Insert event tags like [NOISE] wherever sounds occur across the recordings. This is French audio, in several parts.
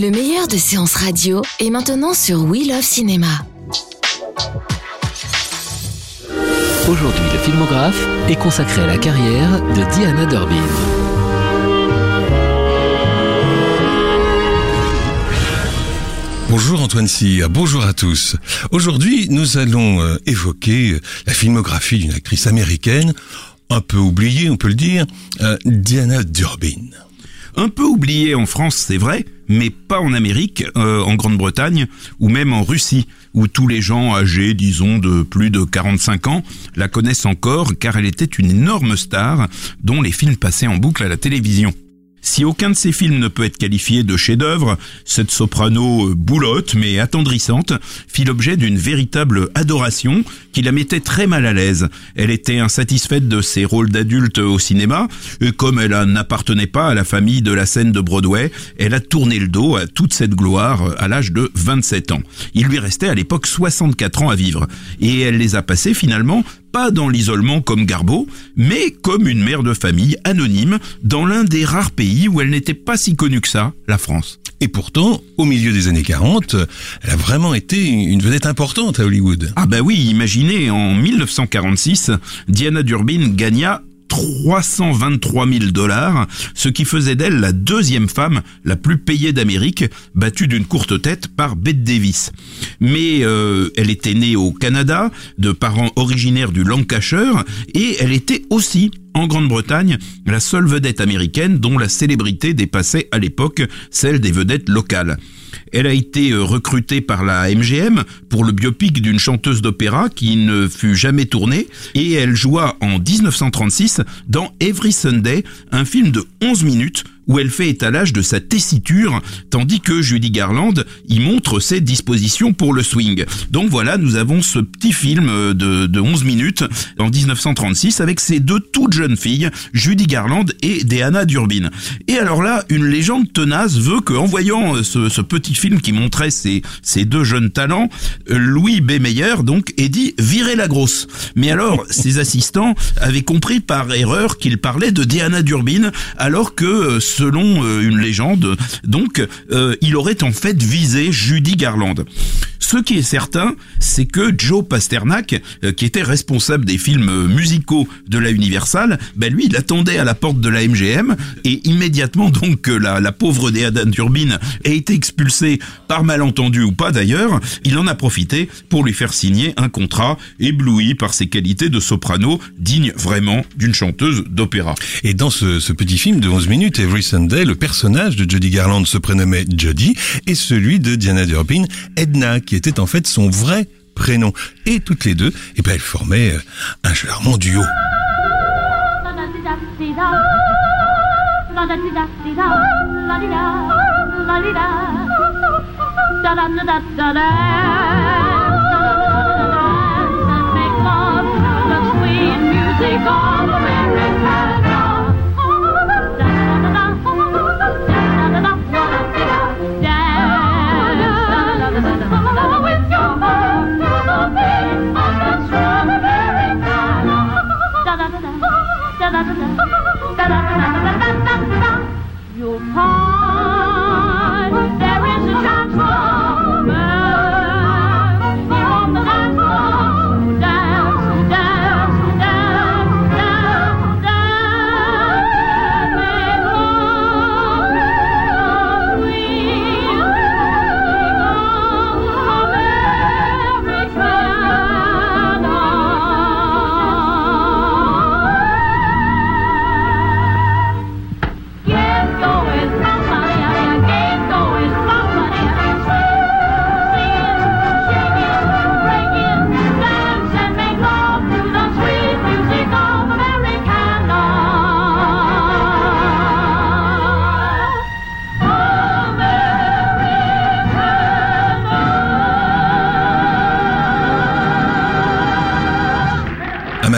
Le meilleur de séances radio est maintenant sur We Love Cinéma. Aujourd'hui, le filmographe est consacré à la carrière de Diana Durbin. Bonjour Antoine Cyr, bonjour à tous. Aujourd'hui, nous allons euh, évoquer euh, la filmographie d'une actrice américaine, un peu oubliée, on peut le dire, euh, Diana Durbin. Un peu oubliée en France, c'est vrai, mais pas en Amérique, euh, en Grande-Bretagne ou même en Russie, où tous les gens âgés, disons, de plus de 45 ans, la connaissent encore car elle était une énorme star dont les films passaient en boucle à la télévision. Si aucun de ces films ne peut être qualifié de chef-d'œuvre, cette soprano euh, boulotte mais attendrissante fit l'objet d'une véritable adoration qui la mettait très mal à l'aise. Elle était insatisfaite de ses rôles d'adulte au cinéma, et comme elle n'appartenait pas à la famille de la scène de Broadway, elle a tourné le dos à toute cette gloire à l'âge de 27 ans. Il lui restait à l'époque 64 ans à vivre, et elle les a passés finalement pas dans l'isolement comme Garbo, mais comme une mère de famille anonyme dans l'un des rares pays où elle n'était pas si connue que ça, la France. Et pourtant, au milieu des années 40, elle a vraiment été une vedette importante à Hollywood. Ah bah oui, imaginez, en 1946, Diana Durbin gagna 323 000 dollars, ce qui faisait d'elle la deuxième femme la plus payée d'Amérique, battue d'une courte tête par Bette Davis. Mais euh, elle était née au Canada, de parents originaires du Lancashire, et elle était aussi en Grande-Bretagne, la seule vedette américaine dont la célébrité dépassait à l'époque celle des vedettes locales. Elle a été euh, recrutée par la MGM pour le biopic d'une chanteuse d'opéra qui ne fut jamais tournée et elle joua en 1936 dans Every Sunday, un film de 11 minutes où elle fait étalage de sa tessiture, tandis que Judy Garland y montre ses dispositions pour le swing. Donc voilà, nous avons ce petit film euh, de, de 11 minutes en 1936 avec ces deux toutes jeunes filles, Judy Garland et Deanna Durbin. Et alors là, une légende tenace veut qu'en voyant euh, ce, ce, petit film qui montrait ces, ces deux jeunes talents, euh, Louis B. Meyer donc ait dit virer la grosse. Mais alors, ses assistants avaient compris par erreur qu'il parlait de Deanna Durbin alors que selon euh, une légende. Donc, euh, il aurait en fait visé Judy Garland. Ce qui est certain, c'est que Joe Pasternak, euh, qui était responsable des films musicaux de la Universal, ben lui, il attendait à la porte de la MGM et immédiatement donc que la, la pauvre Deanna Turbine ait été expulsée par malentendu ou pas d'ailleurs, il en a profité pour lui faire signer un contrat ébloui par ses qualités de soprano, digne vraiment d'une chanteuse d'opéra. Et dans ce, ce, petit film de 11 minutes, Every Sunday, le personnage de Judy Garland se prénommait Judy et celui de Diana Durbin, Edna, qui était en fait son vrai prénom. Et toutes les deux, eh ben, elles formaient un charmant duo. [LAUGHS] Your pie.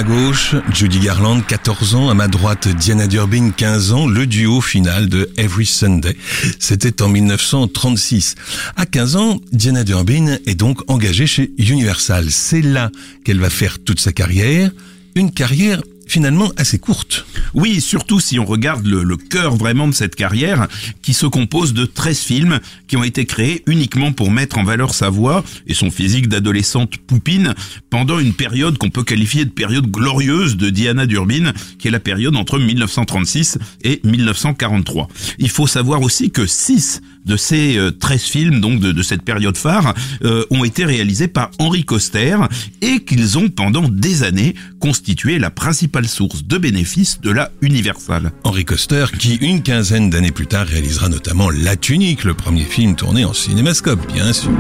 Gauche, Judy Garland, 14 ans. À ma droite, Diana Durbin, 15 ans. Le duo final de Every Sunday. C'était en 1936. À 15 ans, Diana Durbin est donc engagée chez Universal. C'est là qu'elle va faire toute sa carrière. Une carrière finalement assez courte. Oui, surtout si on regarde le, cœur vraiment de cette carrière, qui se compose de 13 films qui ont été créés uniquement pour mettre en valeur sa voix et son physique d'adolescente poupine pendant une période qu'on peut qualifier de période glorieuse de Diana Durbin, qui est la période entre 1936 et 1943. Il faut savoir aussi que 6 de ces euh, 13 films, donc de, de cette période phare, euh, ont été réalisés par Henri Coster et qu'ils ont pendant des années constitué la principale source de bénéfices de la Universal. Henri Coster, qui une quinzaine d'années plus tard réalisera notamment La Tunique, le premier film tourné en cinémascope, bien sûr.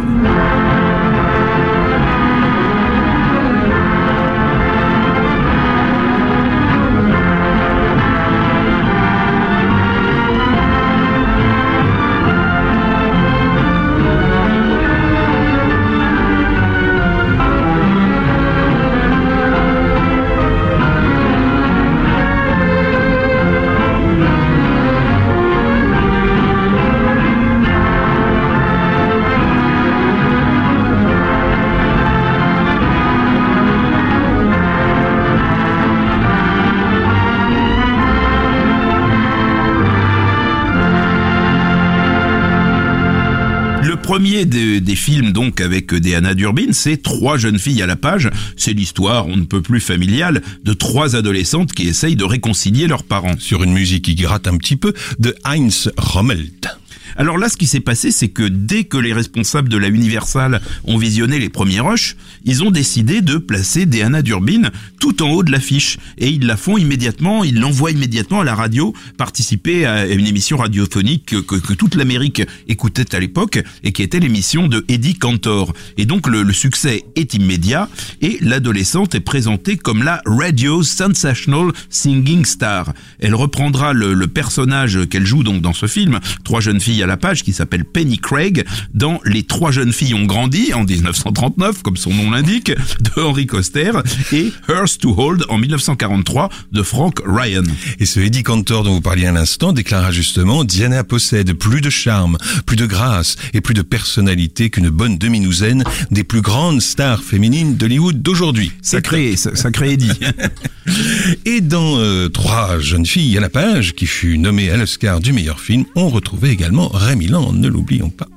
Premier des, films donc avec Diana Durbin, c'est Trois jeunes filles à la page. C'est l'histoire, on ne peut plus familiale, de trois adolescentes qui essayent de réconcilier leurs parents. Sur une musique qui gratte un petit peu, de Heinz Rommelt. Alors là, ce qui s'est passé, c'est que dès que les responsables de la Universal ont visionné les premiers rushs, ils ont décidé de placer Diana Durbin tout en haut de l'affiche. Et ils la font immédiatement, ils l'envoient immédiatement à la radio, participer à une émission radiophonique que, toute l'Amérique écoutait à l'époque, et qui était l'émission de Eddie Cantor. Et donc le, le succès est immédiat, et l'adolescente est présentée comme la Radio Sensational Singing Star. Elle reprendra le, le personnage qu'elle joue donc dans ce film, Trois jeunes filles à la page, qui s'appelle Penny Craig, dans Les Trois jeunes filles ont grandi en 1939, comme son nom l'indique, de Henry Coster, et Hers to Hold en 1943 de Frank Ryan. Et ce Eddie Cantor dont vous parliez à l'instant déclara justement Diana possède plus de charme, plus de grâce et plus de personnalité qu'une bonne demi-douzaine des plus grandes stars féminines d'Hollywood d'aujourd'hui. Sacré, sacré Eddie. [LAUGHS] Et dans euh, Trois jeunes filles à la page, qui fut nommé à l'Oscar du meilleur film, on retrouvait également Rémi Land, ne l'oublions pas.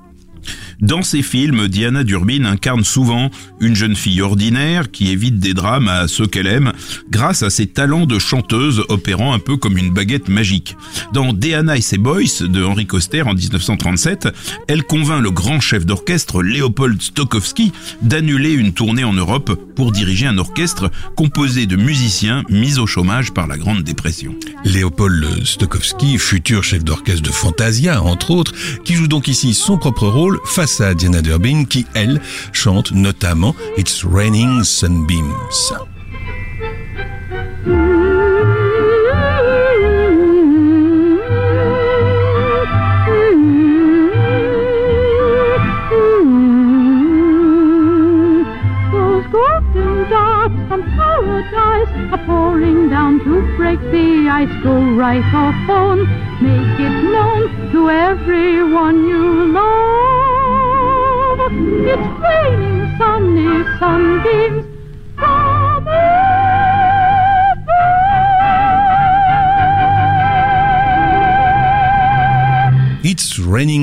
Dans ces films, Diana Durbin incarne souvent une jeune fille ordinaire qui évite des drames à ceux qu'elle aime grâce à ses talents de chanteuse opérant un peu comme une baguette magique. Dans Diana et ses Boys de Henri Coster en 1937, elle convainc le grand chef d'orchestre Léopold Stokowski d'annuler une tournée en Europe pour diriger un orchestre composé de musiciens mis au chômage par la Grande Dépression. Léopold Stokowski, futur chef d'orchestre de Fantasia, entre autres, qui joue donc ici son propre rôle à Diana Durbin, qui, elle, chante notamment It's Raining Sunbeams. Pouring down to break the ice. Go right off phone, make it known to everyone you love. It's raining sunny sunbeams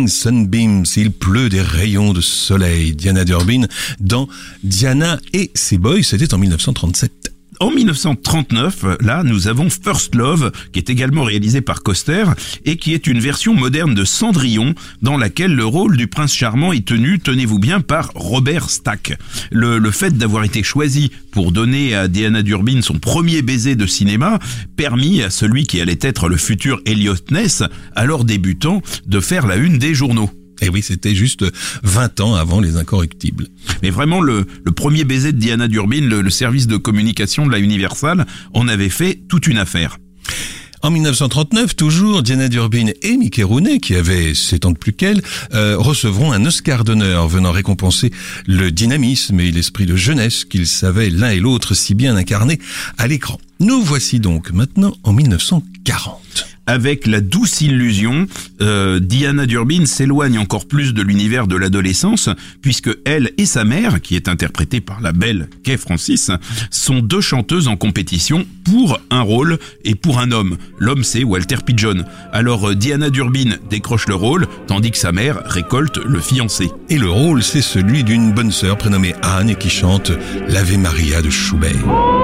Sunbeams, il pleut des rayons de soleil. Diana Durbin dans Diana et ses boys, c'était en 1937. En 1939, là, nous avons First Love, qui est également réalisé par Coster, et qui est une version moderne de Cendrillon, dans laquelle le rôle du prince charmant est tenu, tenez-vous bien, par Robert Stack. Le, le fait d'avoir été choisi pour donner à Diana Durbin son premier baiser de cinéma, permis à celui qui allait être le futur Elliot Ness, alors débutant, de faire la une des journaux. Et oui, c'était juste 20 ans avant Les Incorrectibles. Mais vraiment, le, premier baiser de Diana Durbin, le, service de communication de la Universal, en avait fait toute une affaire. En 1939, toujours, Diana Durbin et Mickey Rooney, qui avaient 7 ans de plus qu'elle, euh, recevront un Oscar d'honneur venant récompenser le dynamisme et l'esprit de jeunesse qu'ils savaient l'un et l'autre si bien incarner à l'écran. Nous voici donc maintenant en 1940 avec la douce illusion, euh, Diana Durbin s'éloigne encore plus de l'univers de l'adolescence, puisque elle et sa mère, qui est interprétée par la belle Kay Francis, sont deux chanteuses en compétition pour un rôle et pour un homme. L'homme c'est Walter Pigeon. Alors euh, Diana Durbin décroche le rôle, tandis que sa mère récolte le fiancé. Et le rôle, c'est celui d'une bonne sœur prénommée Anne qui chante l'Ave Maria de Schubert.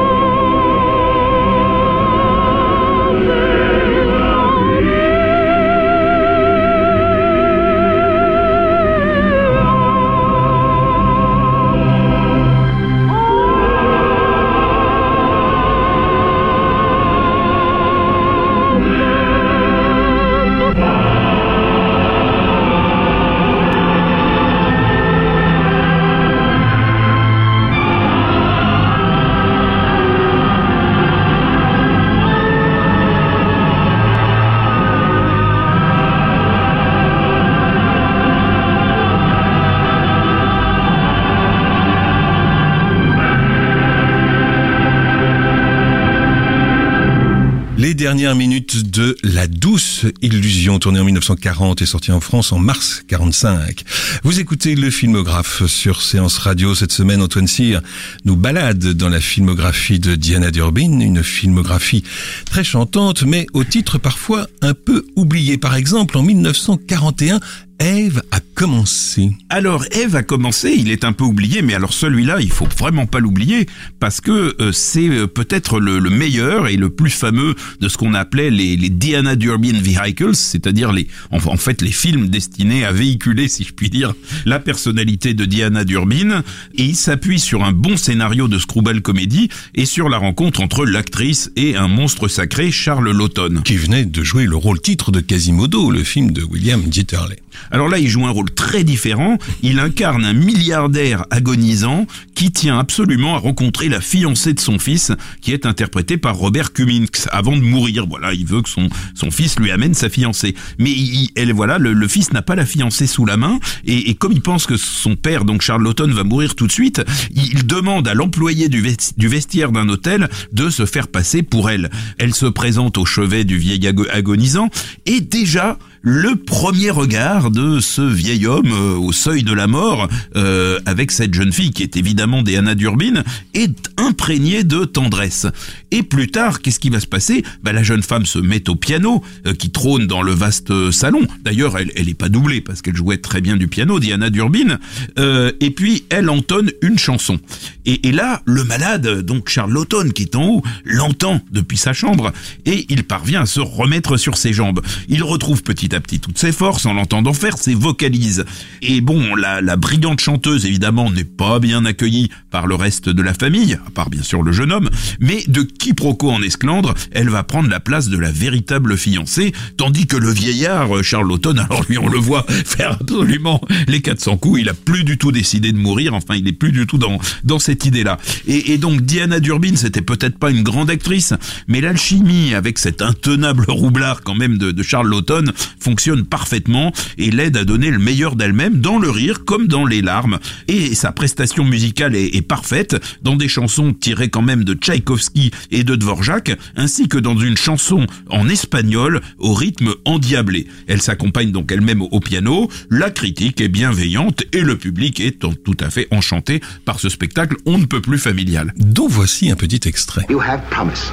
Illusion, tournée en 1940 et sortie en France en mars 45. Vous écoutez le filmographe sur Séance Radio cette semaine. Antoine Cyr nous balade dans la filmographie de Diana Durbin, une filmographie très chantante, mais au titre parfois un peu oublié. Par exemple, en 1941, Eve a commencé. Alors Eve a commencé, il est un peu oublié, mais alors celui-là, il faut vraiment pas l'oublier parce que euh, c'est euh, peut-être le, le, meilleur et le plus fameux de ce qu'on appelait les, les Diana Durbin vehicles, c'est-à-dire les en, en, fait les films destinés à véhiculer, si je puis dire, la personnalité de Diana Durbin. Et il s'appuie sur un bon scénario de screwball comédie et sur la rencontre entre l'actrice et un monstre sacré, Charles Lawton, qui venait de jouer le rôle titre de Quasimodo, le film de William Dieterle. Alors là, il joue un rôle très différent. Il incarne un milliardaire agonisant qui tient absolument à rencontrer la fiancée de son fils, qui est interprétée par Robert Cummings, avant de mourir. Voilà, il veut que son, son fils lui amène sa fiancée. Mais il, elle, voilà, le, fils n'a pas la fiancée sous la main, et, comme il pense que son père, donc Charles Lawton, va mourir tout de suite, il demande à l'employé du vestiaire d'un hôtel de se faire passer pour elle. Elle se présente au chevet du vieil agonisant, et déjà, le premier regard de ce vieil homme euh, au seuil de la mort euh, avec cette jeune fille qui est évidemment des Anna Durbin est imprégné de tendresse. Et plus tard, qu'est-ce qui va se passer? Bah, La jeune femme se met au piano euh, qui trône dans le vaste salon. D'ailleurs, elle, elle est pas doublée parce qu'elle jouait très bien du piano, Diana Durbin. Euh, et puis, elle entonne une chanson. Et, et, là, le malade, donc Charles Lawton, qui est en haut, l'entend depuis sa chambre et il parvient à se remettre sur ses jambes. Il retrouve petit à petit toutes ses forces en l'entendant faire ses vocalises. Et bon, la, la brillante chanteuse, évidemment, n'est pas bien accueillie par le reste de la famille, à part bien sûr le jeune homme, mais de quiproquo en esclandre, elle va prendre la place de la véritable fiancée, tandis que le vieillard, Charles Lawton, [LAUGHS] alors lui on le voit faire absolument les 400 coups, il a plus du tout décidé de mourir, enfin il est plus du tout dans, dans cette idée-là. Et, donc Diana Durbin, c'était peut-être pas une grande actrice, mais l'alchimie avec cet intenable [LAUGHS] roublard quand même de, Charles Lawton fonctionne parfaitement et l'aide à donner le meilleur d'elle-même dans le rire comme dans les larmes. Et sa prestation musicale est, est parfaite dans des chansons tirées quand même de Tchaïkovski et de Dvorak, ainsi que dans une chanson en espagnol au rythme endiablé. Elle s'accompagne donc elle-même au piano, la critique est bienveillante et le public est tout à fait enchanté par ce spectacle on ne peut plus familial. Dont voici un petit extrait. You have promised,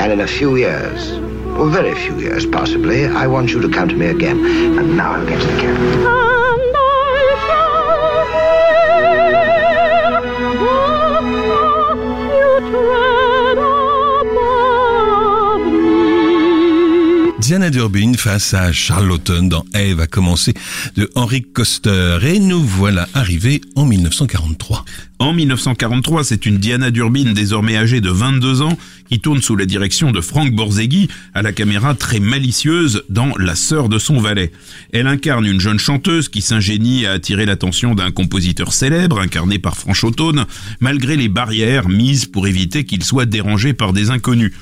and in a few years, or very few years possibly, I want you to come to me again. And now I'll get to the camera. Oh, Diana Durbin face à Charlotten dans Eve a commencé de Henry Coster et nous voilà arrivés en 1943. En 1943, c'est une Diana Durbin désormais âgée de 22 ans qui tourne sous la direction de Frank Borzeghi à la caméra très malicieuse dans La sœur de son valet. Elle incarne une jeune chanteuse qui s'ingénie à attirer l'attention d'un compositeur célèbre incarné par Franchottone malgré les barrières mises pour éviter qu'il soit dérangé par des inconnus.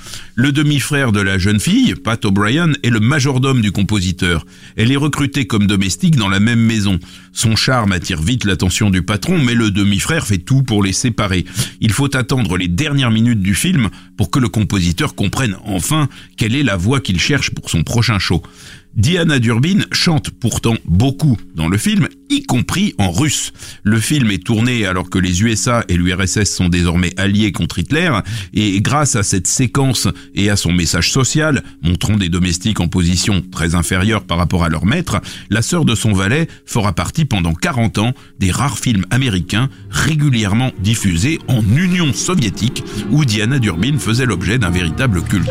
Le demi-frère de la jeune fille, Pat O'Brien, est le majordome du compositeur. Elle est recrutée comme domestique dans la même maison. Son charme attire vite l'attention du patron, mais le demi-frère fait tout pour les séparer. Il faut attendre les dernières minutes du film pour que le compositeur comprenne enfin quelle est la voix qu'il cherche pour son prochain show. Diana Durbin chante pourtant beaucoup dans le film, y compris en russe. Le film est tourné alors que les USA et l'URSS sont désormais alliés contre Hitler, et grâce à cette séquence et à son message social, montrant des domestiques en position très inférieure par rapport à leur maître, la sœur de son valet fera partie pendant 40 ans des rares films américains régulièrement diffusés en Union soviétique, où Diana Durbin faisait l'objet d'un véritable culte.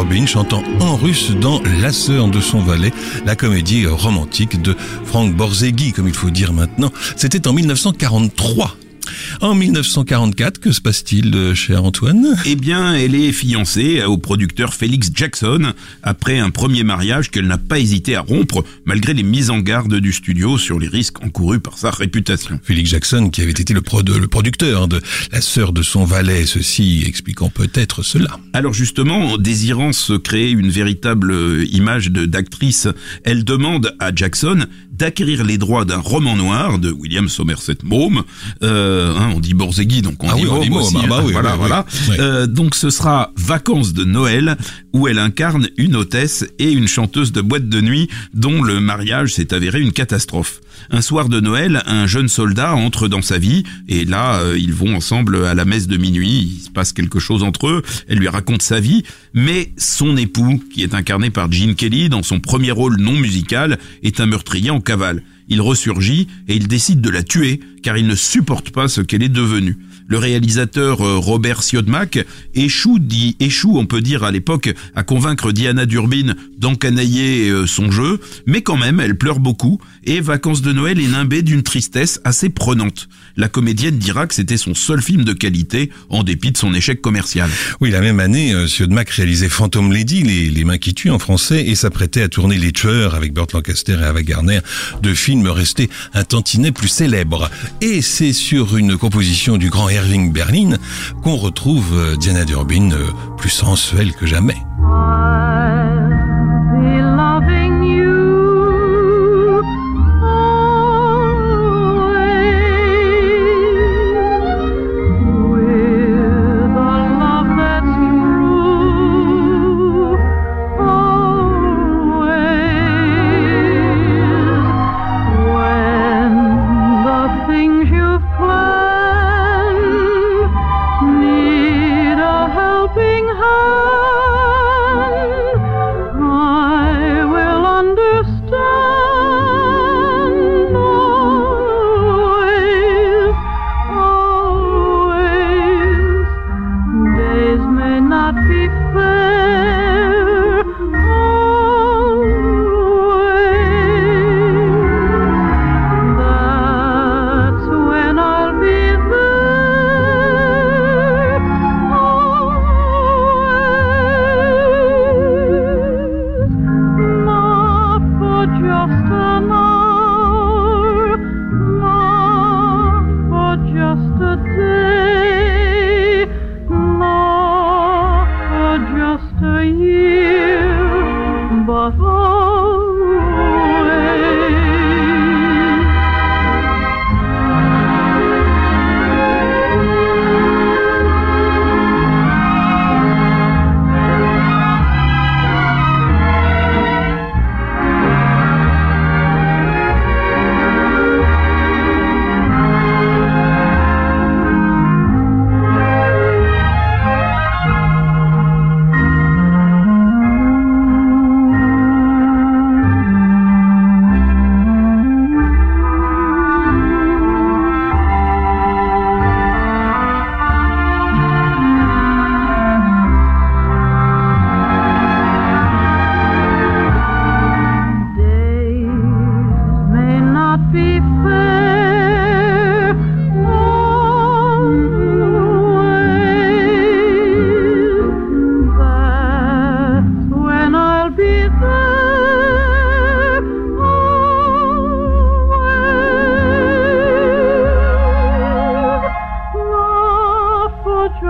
Durbin chantant en russe dans La sœur de son valet, la comédie romantique de Frank Borzegui, comme il faut dire maintenant. C'était en 1943. En 1944, que se passe-t-il, euh, cher Antoine? Eh bien, elle est fiancée au producteur Felix Jackson après un premier mariage qu'elle n'a pas hésité à rompre malgré les mises en garde du studio sur les risques encourus par sa réputation. Félix Jackson, qui avait été le, pro- le producteur de La sœur de son valet, ceci expliquant peut-être cela. Alors justement, désirant se créer une véritable euh, image d'actrice, elle demande à Jackson d'acquérir les droits d'un roman noir de William Somerset Maugham. Euh, hein, on dit Borzegui, donc on Ah dit oui, oh, Maugham Maugham, aussi. ah bah oui, [LAUGHS] voilà, oui, voilà. Euh, donc ce sera Vacances de Noël, où elle incarne une hôtesse et une chanteuse de boîte de nuit dont le mariage s'est avéré une catastrophe. Un soir de Noël, un jeune soldat entre dans sa vie et là, euh, ils vont ensemble à la messe de minuit. Il se passe quelque chose entre eux. Elle lui raconte sa vie, mais son époux, qui est incarné par Gene Kelly dans son premier rôle non musical, est un meurtrier en Il ressurgit et il décide de la tuer car il ne supporte pas ce qu'elle est devenue. Le réalisateur euh, Robert Siodmak échoue, dit, échoue, on peut dire à l'époque, à convaincre Diana Durbin d'encanailler euh, son jeu, mais quand même, elle pleure beaucoup et Vacances de Noël est nimbée d'une tristesse assez prenante. La comédienne dira que c'était son seul film de qualité en dépit de son échec commercial. Oui, la même année, euh, Siodmak réalisait Phantom Lady, les, mains qui tuent en français, et s'apprêtait à tourner Les Tueurs avec Burt Lancaster et Ava Gardner, deux films restés un tantinet plus célèbres. Et c'est sur une composition du grand Berlin qu'on retrouve euh, Diana Durbin euh, plus sensuelle que jamais.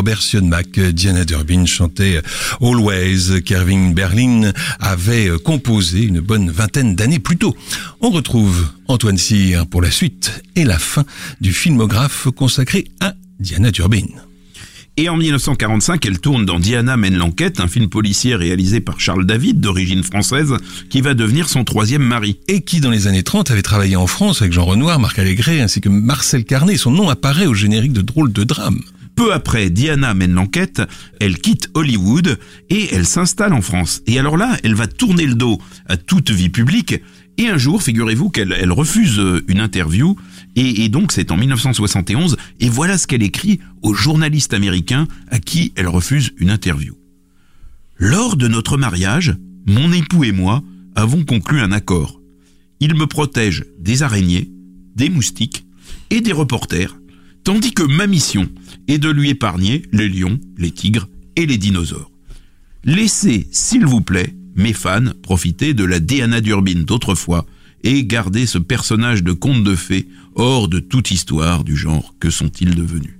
Robert Sionmack. Diana Durbin chantait Always. Kervin Berlin avait composé une bonne vingtaine d'années plus tôt. On retrouve Antoine Cyr pour la suite et la fin du filmographe consacré à Diana Durbin. Et en 1945, elle tourne dans Diana mène l'enquête, un film policier réalisé par Charles David, d'origine française, qui va devenir son troisième mari. Et qui, dans les années 30, avait travaillé en France avec Jean Renoir, Marc Allégret, ainsi que Marcel Carnet. Son nom apparaît au générique de Drôles de drame. Peu après, Diana mène l'enquête, elle quitte Hollywood et elle s'installe en France. Et alors là, elle va tourner le dos à toute vie publique. Et un jour, figurez-vous qu'elle elle refuse une interview et, donc c'est en 1971, et voilà ce qu'elle écrit au journaliste américain à qui elle refuse une interview. Lors de notre mariage, mon époux et moi avons conclu un accord. Il me protège des araignées, des moustiques et des reporters, tandis que ma mission est de lui épargner les lions, les tigres et les dinosaures. Laissez, s'il vous plaît, mes fans profiter de la Diana Durbin d'autrefois et garder ce personnage de conte de fées hors de toute histoire du genre que sont-ils devenus.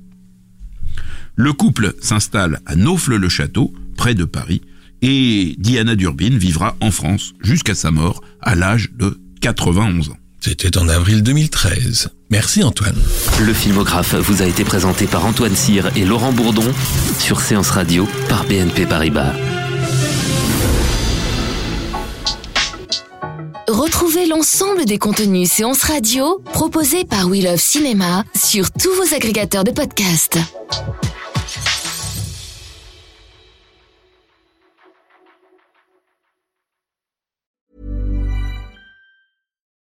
Le couple s'installe à Naufle-le-Château, près de Paris, et Diana Durbin vivra en France jusqu'à sa mort à l'âge de 91 ans. C'était en avril 2013. Merci Antoine. Le filmographe vous a été présenté par Antoine Cyr et Laurent Bourdon sur Séance Radio par BNP Paribas. Retrouvez l'ensemble des contenus séances radio proposés par We Love Cinéma sur tous vos agrégateurs de podcasts.